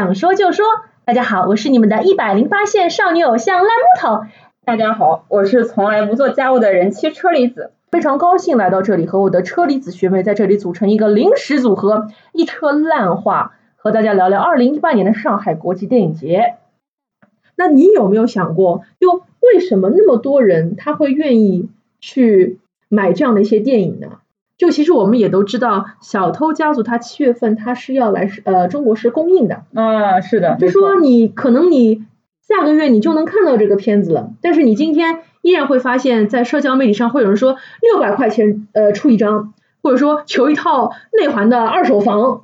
想说就说。大家好，我是你们的一百零八线少女偶像烂木头。大家好，我是从来不做家务的人妻车厘子。非常高兴来到这里，和我的车厘子学妹在这里组成一个临时组合，一车烂话，和大家聊聊二零一八年的上海国际电影节。那你有没有想过，就为什么那么多人他会愿意去买这样的一些电影呢？就其实我们也都知道，《小偷家族》它七月份它是要来呃中国是公映的啊，是的，就说你可能你下个月你就能看到这个片子了，但是你今天依然会发现，在社交媒体上会有人说六百块钱呃出一张，或者说求一套内环的二手房。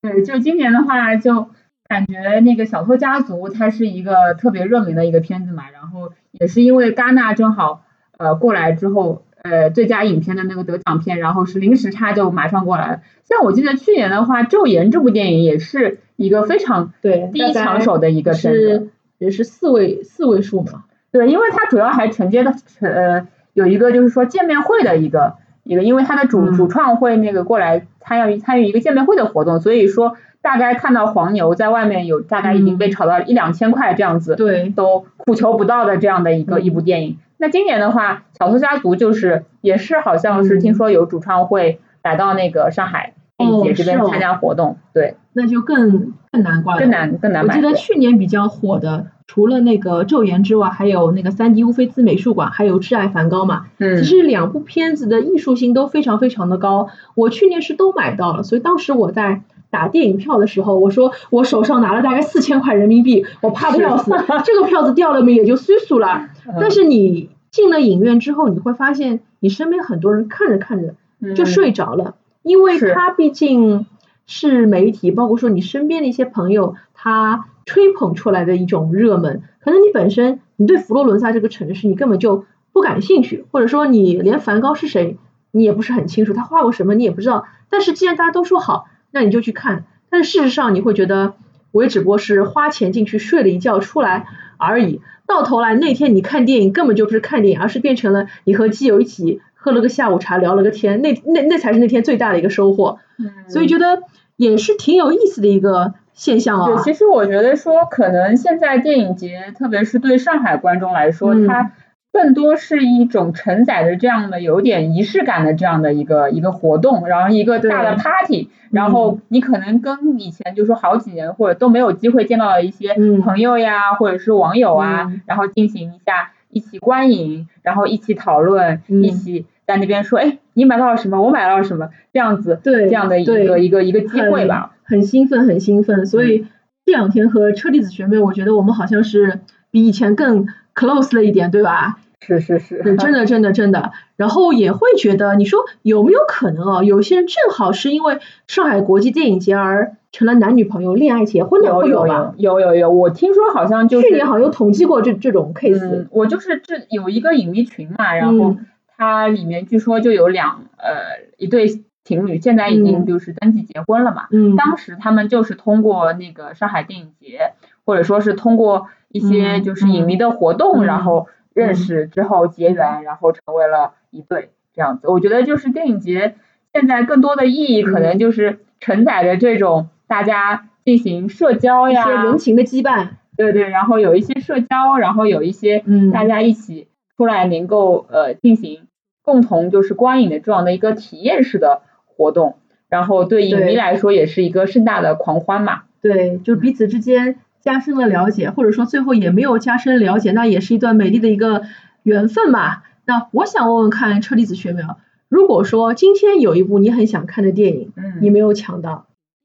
对，就今年的话，就感觉那个《小偷家族》它是一个特别热门的一个片子嘛，然后也是因为戛纳正好呃过来之后。呃，最佳影片的那个得奖片，然后是临时差就马上过来了。像我记得去年的话，《昼颜》这部电影也是一个非常对第一抢手的一个片子，也是四位四位数嘛。对，因为它主要还承接的呃有一个就是说见面会的一个一个，因为它的主主创会那个过来参与参与一个见面会的活动，所以说大概看到黄牛在外面有大概已经被炒到一两千块这样子，对，都苦求不到的这样的一个一部电影。那今年的话，小偷家族就是也是好像是听说有主创会来到那个上海电影节这边参加活动，对，那就更更难挂了，更难更难。我记得去年比较火的，除了那个《昼颜》之外，还有那个三 D 乌菲兹美术馆，还有《挚爱梵高》嘛。嗯。其实两部片子的艺术性都非常非常的高，我去年是都买到了，所以当时我在打电影票的时候，我说我手上拿了大概四千块人民币，我怕的要死，这个票子掉了没也就虽数了。但是你进了影院之后，你会发现你身边很多人看着看着就睡着了，因为他毕竟是媒体，包括说你身边的一些朋友他吹捧出来的一种热门，可能你本身你对佛罗伦萨这个城市你根本就不感兴趣，或者说你连梵高是谁你也不是很清楚，他画过什么你也不知道。但是既然大家都说好，那你就去看。但是事实上你会觉得我也只不过是花钱进去睡了一觉出来而已。到头来那天你看电影根本就不是看电影，而是变成了你和基友一起喝了个下午茶，聊了个天，那那那才是那天最大的一个收获。嗯，所以觉得也是挺有意思的一个现象啊。对，其实我觉得说，可能现在电影节，特别是对上海观众来说，它。更多是一种承载着这样的有点仪式感的这样的一个一个活动，然后一个大的 party，然后你可能跟以前就说好几年或者都没有机会见到的一些朋友呀，或者是网友啊，然后进行一下一起观影，然后一起讨论，一起在那边说，哎，你买到了什么？我买到了什么？这样子，对，这样的一个一个一个机会吧，很兴奋，很兴奋。所以这两天和车厘子学妹，我觉得我们好像是比以前更。close 了一点，对吧？是是是，真的真的真的。然后也会觉得，你说有没有可能啊？有些人正好是因为上海国际电影节而成了男女朋友、恋爱结婚的，会有吧？有有有，我听说好像就去年好像有统计过这这种 case。我就是这有一个影迷群嘛，然后它里面据说就有两呃一对情侣，现在已经就是登记结婚了嘛。嗯。当时他们就是通过那个上海电影节，或者说是通过。一些就是影迷的活动，然后认识之后结缘，然后成为了一对这样子。我觉得就是电影节现在更多的意义，可能就是承载着这种大家进行社交呀，一些人情的羁绊。对对，然后有一些社交，然后有一些大家一起出来能够呃进行共同就是观影的这样的一个体验式的活动，然后对影迷来说也是一个盛大的狂欢嘛。对，就彼此之间。加深了了解，或者说最后也没有加深了解，那也是一段美丽的一个缘分吧。那我想问问看车厘子学苗，如果说今天有一部你很想看的电影，嗯，你没有抢到，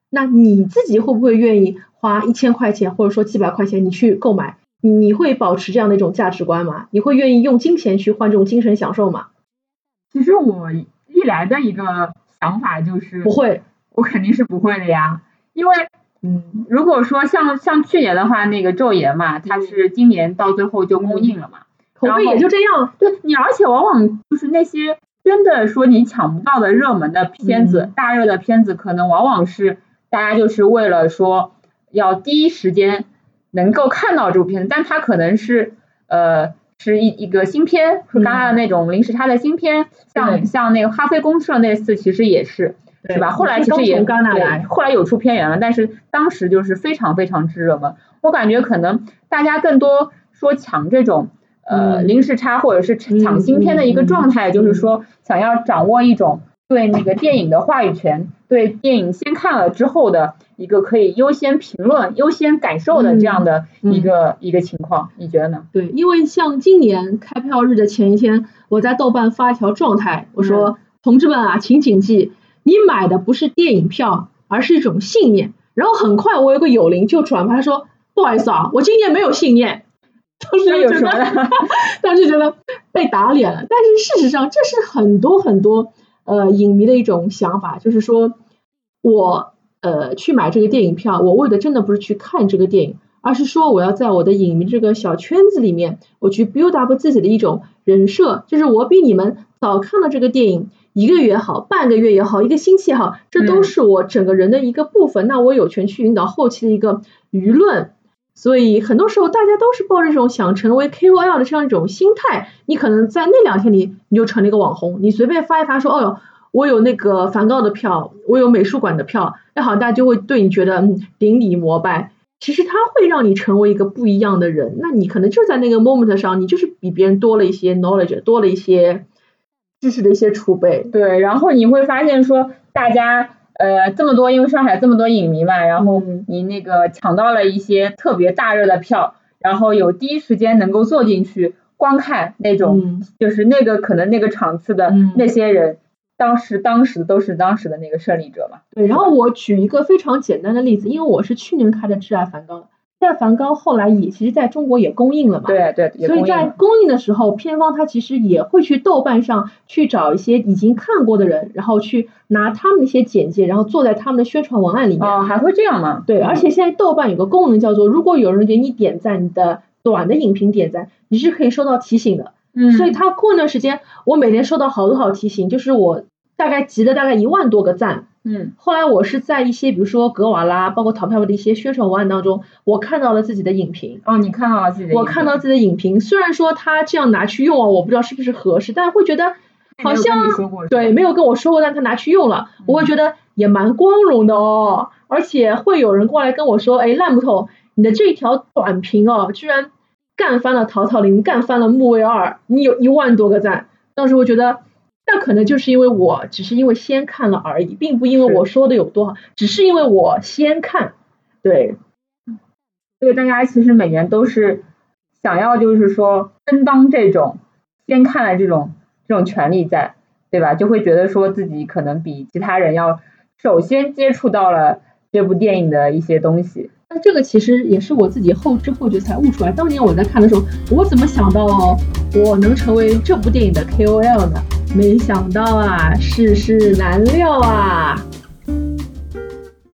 那你自己会不会愿意花一千块钱或者说几百块钱你去购买？你会保持这样的一种价值观吗？你会愿意用金钱去换这种精神享受吗？其实我一来的一个想法就是不会，我肯定是不会的呀，因为。嗯，如果说像像去年的话，那个《昼颜》嘛，它是今年到最后就公映了嘛，口碑也就这样。对你，而且往往就是那些真的说你抢不到的热门的片子、大热的片子，可能往往是大家就是为了说要第一时间能够看到这部片子，但它可能是呃是一一个新片，是刚刚的那种临时差的新片，像像那个《哈飞公社》那次其实也是。是吧？后来其实也对，后来有出片源了，但是当时就是非常非常之热门。我感觉可能大家更多说抢这种呃零时差或者是抢新片的一个状态，就是说想要掌握一种对那个电影的话语权，对电影先看了之后的一个可以优先评论、优先感受的这样的一个一个情况，你觉得呢？对，因为像今年开票日的前一天，我在豆瓣发一条状态，我说。同志们啊，请谨记，你买的不是电影票，而是一种信念。然后很快，我有个友邻就转发说：“不好意思啊，我今年没有信念。”当时有什么？当时觉得被打脸了。但是事实上，这是很多很多呃影迷的一种想法，就是说我呃去买这个电影票，我为的真的不是去看这个电影，而是说我要在我的影迷这个小圈子里面，我去 build up 自己的一种人设，就是我比你们早看了这个电影。一个月也好，半个月也好，一个星期也好，这都是我整个人的一个部分。那我有权去引导后期的一个舆论。所以很多时候，大家都是抱着这种想成为 KOL 的这样一种心态。你可能在那两天里，你就成了一个网红。你随便发一发说，哦哟，我有那个梵高的票，我有美术馆的票，那好，大家就会对你觉得顶礼膜拜。其实它会让你成为一个不一样的人。那你可能就在那个 moment 上，你就是比别人多了一些 knowledge，多了一些。知识的一些储备，对，然后你会发现说，大家呃这么多，因为上海这么多影迷嘛，然后你那个抢到了一些特别大热的票，然后有第一时间能够坐进去观看那种，就是那个可能那个场次的那些人，当时当时都是当时的那个胜利者嘛。对，然后我举一个非常简单的例子，因为我是去年开的《挚爱梵高》。在梵高后来也其实在中国也公映了嘛，对对，所以在公映的时候，片方他其实也会去豆瓣上去找一些已经看过的人，然后去拿他们的一些简介，然后做在他们的宣传文案里面。哦，还会这样吗？对，而且现在豆瓣有个功能叫做，如果有人给你点赞，你的短的影评点赞，你是可以收到提醒的。嗯。所以他过一段时间，我每天收到好多好提醒，就是我大概集了大概一万多个赞。嗯，后来我是在一些比如说格瓦拉，包括淘票的一些宣传文案当中，我看到了自己的影评。哦，你看到了自己的？我看到自己的影评，虽然说他这样拿去用啊，我不知道是不是合适，但会觉得好像对没有跟我说过，但他拿去用了，我会觉得也蛮光荣的哦。而且会有人过来跟我说，哎，烂木头，你的这条短评哦，居然干翻了淘淘林，干翻了木卫二，你有一万多个赞，当时我觉得。那可能就是因为我只是因为先看了而已，并不因为我说的有多好，只是因为我先看，对，所以大家其实每年都是想要就是说争当这种先看了这种这种权利在，对吧？就会觉得说自己可能比其他人要首先接触到了这部电影的一些东西。那这个其实也是我自己后知后觉才悟出来。当年我在看的时候，我怎么想到我能成为这部电影的 KOL 呢？没想到啊，世事难料啊。